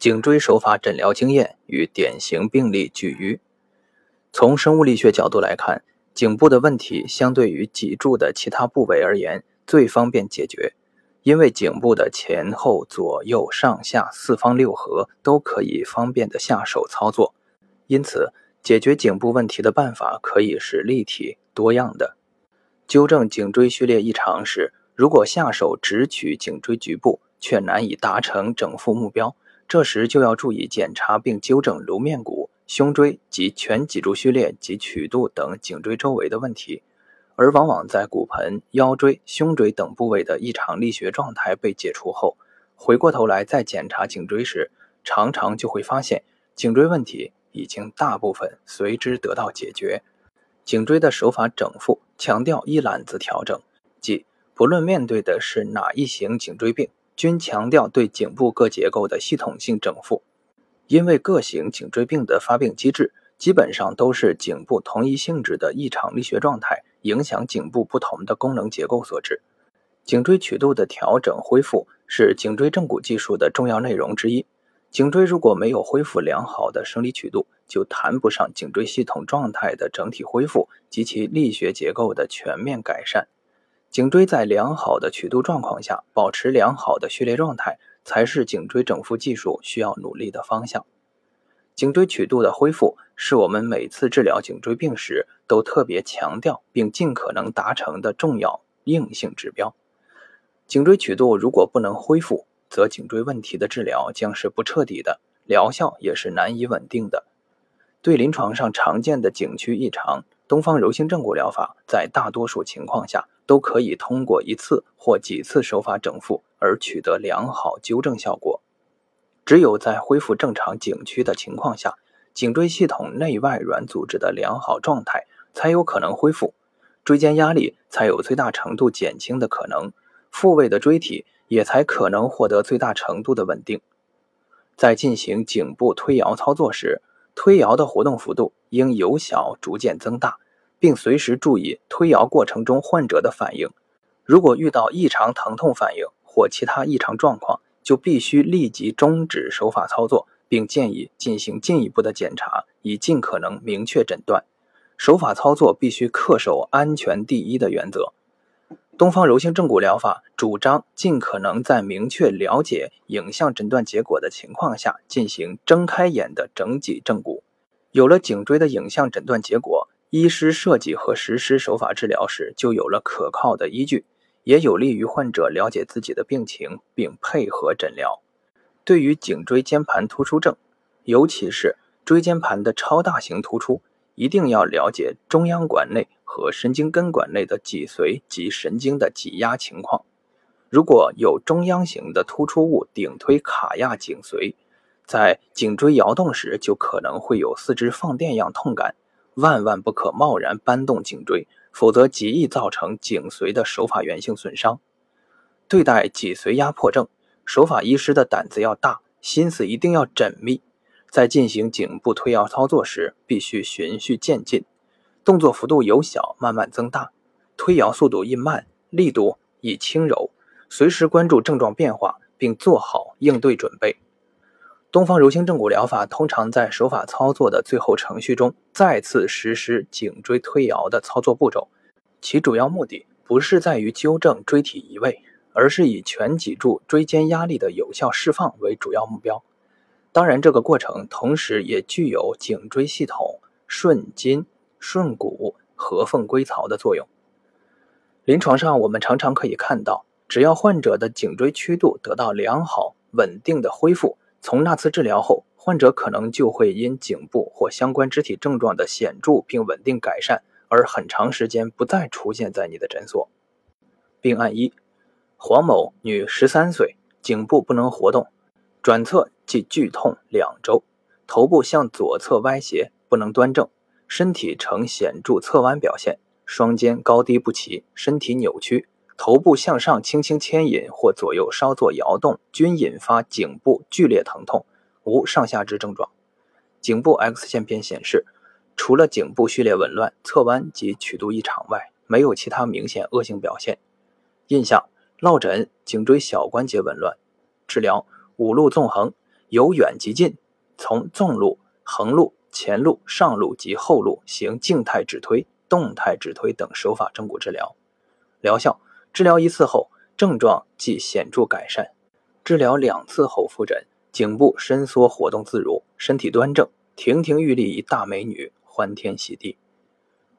颈椎手法诊疗经验与典型病例举隅。从生物力学角度来看，颈部的问题相对于脊柱的其他部位而言最方便解决，因为颈部的前后左右上下四方六合都可以方便的下手操作，因此解决颈部问题的办法可以是立体多样的。纠正颈椎序列异常时，如果下手只取颈椎局部，却难以达成整复目标，这时就要注意检查并纠正颅面骨、胸椎及全脊柱序列及曲度等颈椎周围的问题。而往往在骨盆、腰椎、胸椎等部位的异常力学状态被解除后，回过头来再检查颈椎时，常常就会发现颈椎问题已经大部分随之得到解决。颈椎的手法整复强调一揽子调整，即不论面对的是哪一型颈椎病。均强调对颈部各结构的系统性整复，因为各型颈椎病的发病机制基本上都是颈部同一性质的异常力学状态影响颈部不同的功能结构所致。颈椎曲度的调整恢复是颈椎正骨技术的重要内容之一。颈椎如果没有恢复良好的生理曲度，就谈不上颈椎系统状态的整体恢复及其力学结构的全面改善。颈椎在良好的曲度状况下保持良好的序列状态，才是颈椎整复技术需要努力的方向。颈椎曲度的恢复是我们每次治疗颈椎病时都特别强调并尽可能达成的重要硬性指标。颈椎曲度如果不能恢复，则颈椎问题的治疗将是不彻底的，疗效也是难以稳定的。对临床上常见的颈区异常，东方柔性正骨疗法在大多数情况下。都可以通过一次或几次手法整复而取得良好纠正效果。只有在恢复正常颈区的情况下，颈椎系统内外软组织的良好状态才有可能恢复，椎间压力才有最大程度减轻的可能，复位的椎体也才可能获得最大程度的稳定。在进行颈部推摇操作时，推摇的活动幅度应由小逐渐增大。并随时注意推摇过程中患者的反应。如果遇到异常疼痛反应或其他异常状况，就必须立即终止手法操作，并建议进行进一步的检查，以尽可能明确诊断。手法操作必须恪守安全第一的原则。东方柔性正骨疗法主张尽可能在明确了解影像诊断结果的情况下进行睁开眼的整脊正骨。有了颈椎的影像诊断结果。医师设计和实施手法治疗时，就有了可靠的依据，也有利于患者了解自己的病情并配合诊疗。对于颈椎间盘突出症，尤其是椎间盘的超大型突出，一定要了解中央管内和神经根管内的脊髓及神经的挤压情况。如果有中央型的突出物顶推卡压颈髓，在颈椎摇动时，就可能会有四肢放电样痛感。万万不可贸然搬动颈椎，否则极易造成颈髓的手法源性损伤。对待脊髓压迫症，手法医师的胆子要大，心思一定要缜密。在进行颈部推摇操作时，必须循序渐进，动作幅度由小慢慢增大，推摇速度宜慢，力度宜轻柔，随时关注症状变化，并做好应对准备。东方柔性正骨疗法通常在手法操作的最后程序中再次实施颈椎推摇的操作步骤，其主要目的不是在于纠正椎体移位，而是以全脊柱椎间压力的有效释放为主要目标。当然，这个过程同时也具有颈椎系统顺筋、顺骨、合缝归槽的作用。临床上，我们常常可以看到，只要患者的颈椎曲度得到良好稳定的恢复。从那次治疗后，患者可能就会因颈部或相关肢体症状的显著并稳定改善，而很长时间不再出现在你的诊所。病案一：黄某，女，十三岁，颈部不能活动，转侧即剧痛两周，头部向左侧歪斜，不能端正，身体呈显著侧弯表现，双肩高低不齐，身体扭曲。头部向上轻轻牵引或左右稍作摇动，均引发颈部剧烈疼痛，无上下肢症状。颈部 X 线片显示，除了颈部序列紊乱、侧弯及曲度异常外，没有其他明显恶性表现。印象：落枕颈椎小关节紊乱，治疗五路纵横，由远及近，从纵路、横路、前路、上路及后路行静态止推、动态止推等手法正骨治疗。疗效：治疗一次后，症状即显著改善；治疗两次后复诊，颈部伸缩活动自如，身体端正，亭亭玉立一大美女，欢天喜地。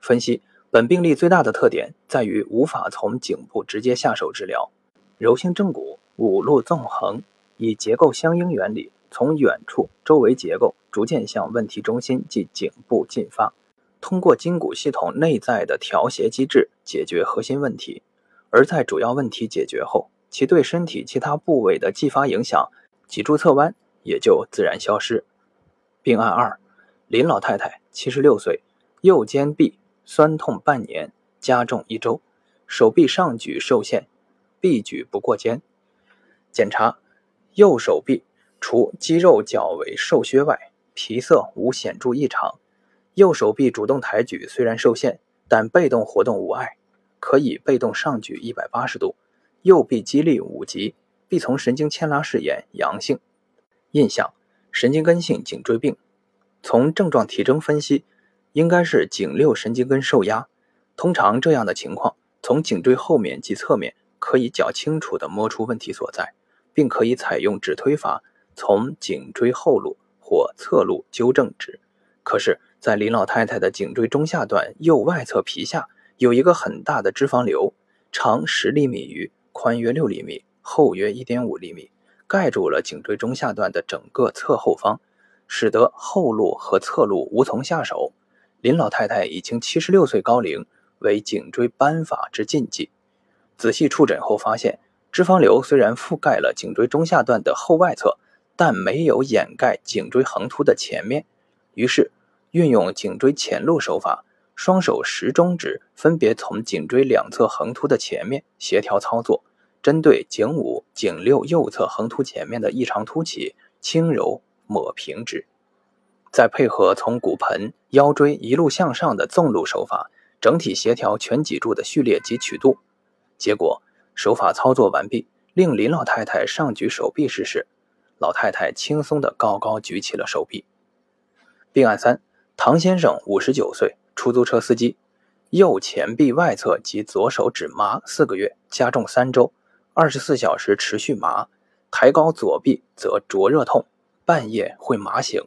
分析本病例最大的特点在于无法从颈部直接下手治疗。柔性正骨，五路纵横，以结构相应原理，从远处周围结构逐渐向问题中心即颈部进发，通过筋骨系统内在的调谐机制解决核心问题。而在主要问题解决后，其对身体其他部位的继发影响，脊柱侧弯也就自然消失。病案二：林老太太，七十六岁，右肩臂酸痛半年，加重一周，手臂上举受限。臂举不过肩。检查右手臂，除肌肉较为瘦削外，皮色无显著异常。右手臂主动抬举虽然受限，但被动活动无碍，可以被动上举一百八十度。右臂肌力五级，臂丛神经牵拉试验阳性。印象：神经根性颈椎病。从症状体征分析，应该是颈六神经根受压。通常这样的情况，从颈椎后面及侧面。可以较清楚地摸出问题所在，并可以采用指推法从颈椎后路或侧路纠正之。可是，在林老太太的颈椎中下段右外侧皮下有一个很大的脂肪瘤，长十厘米余，宽约六厘米，厚约一点五厘米，盖住了颈椎中下段的整个侧后方，使得后路和侧路无从下手。林老太太已经七十六岁高龄，为颈椎斑法之禁忌。仔细触诊后发现，脂肪瘤虽然覆盖了颈椎中下段的后外侧，但没有掩盖颈椎横突的前面。于是，运用颈椎前路手法，双手食中指分别从颈椎两侧横突的前面协调操作，针对颈五、颈六右侧横突前面的异常凸起，轻柔抹平之。再配合从骨盆、腰椎一路向上的纵路手法，整体协调全脊柱的序列及曲度。结果手法操作完毕，令林老太太上举手臂试试。老太太轻松地高高举起了手臂。病案三：唐先生，五十九岁，出租车司机，右前臂外侧及左手指麻四个月，加重三周，二十四小时持续麻，抬高左臂则灼热痛，半夜会麻醒。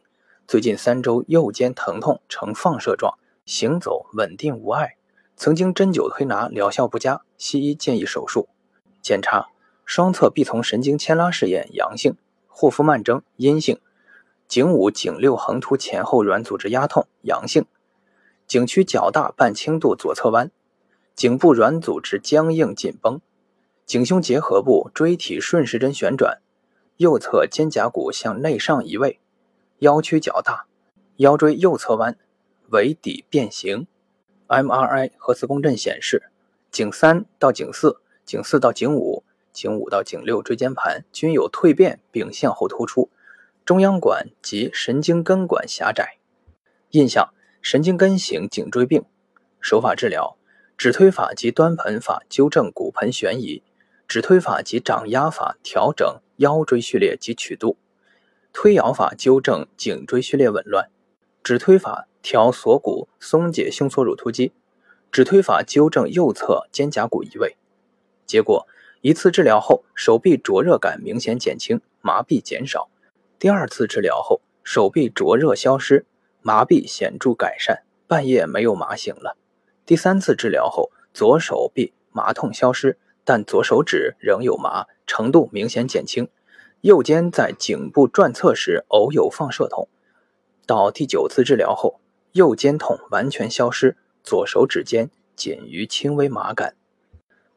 最近三周右肩疼痛呈放射状，行走稳定无碍。曾经针灸推拿疗效不佳，西医建议手术。检查双侧臂丛神经牵拉试验阳性，霍夫曼征阴性，颈五、颈六横突前后软组织压痛阳性，颈区较大半轻度左侧弯，颈部软组织僵硬紧绷，颈胸结合部椎体顺时针旋转，右侧肩胛骨向内上移位，腰区较大，腰椎右侧弯，尾底变形。MRI 核磁共振显示，颈三到颈四、颈四到颈五、颈五到颈六椎间盘均有蜕变并向后突出，中央管及神经根管狭窄。印象：神经根型颈椎病。手法治疗：指推法及端盆法纠正骨盆悬移，指推法及掌压法调整腰椎序列及曲度，推摇法纠正颈椎序列紊乱，指推法。调锁骨，松解胸锁乳突肌，指推法纠正右侧肩胛骨移位。结果一次治疗后，手臂灼热感明显减轻，麻痹减少；第二次治疗后，手臂灼热消失，麻痹显著改善，半夜没有麻醒了；第三次治疗后，左手臂麻痛消失，但左手指仍有麻，程度明显减轻；右肩在颈部转侧时偶有放射痛。到第九次治疗后。右肩痛完全消失，左手指尖仅余轻微麻感。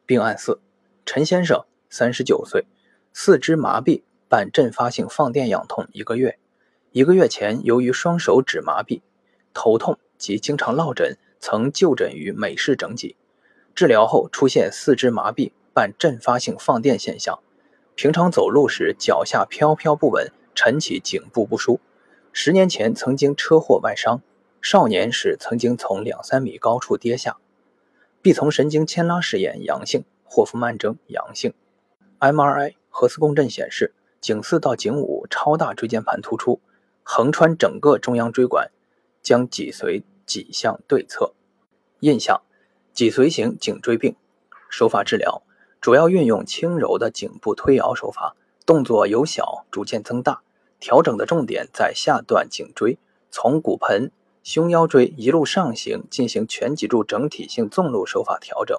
病案四：陈先生，三十九岁，四肢麻痹伴阵发性放电痒痛一个月。一个月前，由于双手指麻痹、头痛及经常落枕，曾就诊于美式整脊。治疗后出现四肢麻痹伴阵发性放电现象，平常走路时脚下飘飘不稳，晨起颈部不舒。十年前曾经车祸外伤。少年时曾经从两三米高处跌下，臂丛神经牵拉试验阳性，霍夫曼征阳性，MRI 核磁共振显示颈四到颈五超大椎间盘突出，横穿整个中央椎管，将脊髓挤向对侧。印象：脊髓型颈椎病。手法治疗主要运用轻柔的颈部推摇手法，动作由小逐渐增大。调整的重点在下段颈椎，从骨盆、胸腰椎一路上行，进行全脊柱整体性纵路手法调整。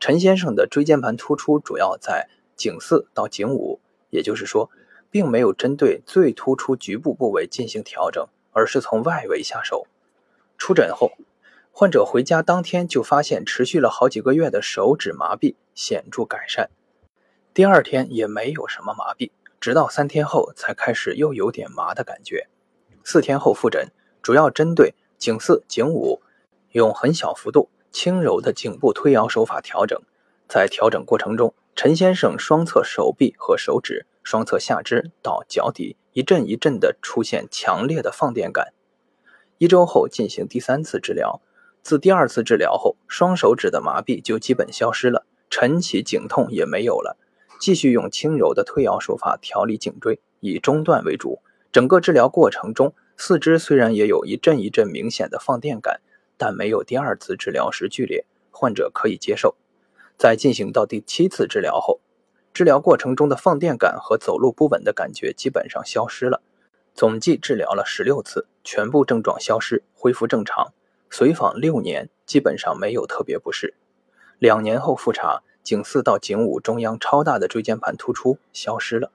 陈先生的椎间盘突出主要在颈四到颈五，也就是说，并没有针对最突出局部部位进行调整，而是从外围下手。出诊后。患者回家当天就发现持续了好几个月的手指麻痹显著改善，第二天也没有什么麻痹，直到三天后才开始又有点麻的感觉。四天后复诊，主要针对颈四、颈五，用很小幅度、轻柔的颈部推摇手法调整。在调整过程中，陈先生双侧手臂和手指、双侧下肢到脚底一阵一阵地出现强烈的放电感。一周后进行第三次治疗。自第二次治疗后，双手指的麻痹就基本消失了，晨起颈痛也没有了。继续用轻柔的推摇手法调理颈椎，以中段为主。整个治疗过程中，四肢虽然也有一阵一阵明显的放电感，但没有第二次治疗时剧烈，患者可以接受。在进行到第七次治疗后，治疗过程中的放电感和走路不稳的感觉基本上消失了。总计治疗了十六次，全部症状消失，恢复正常。随访六年，基本上没有特别不适。两年后复查，颈四到颈五中央超大的椎间盘突出消失了。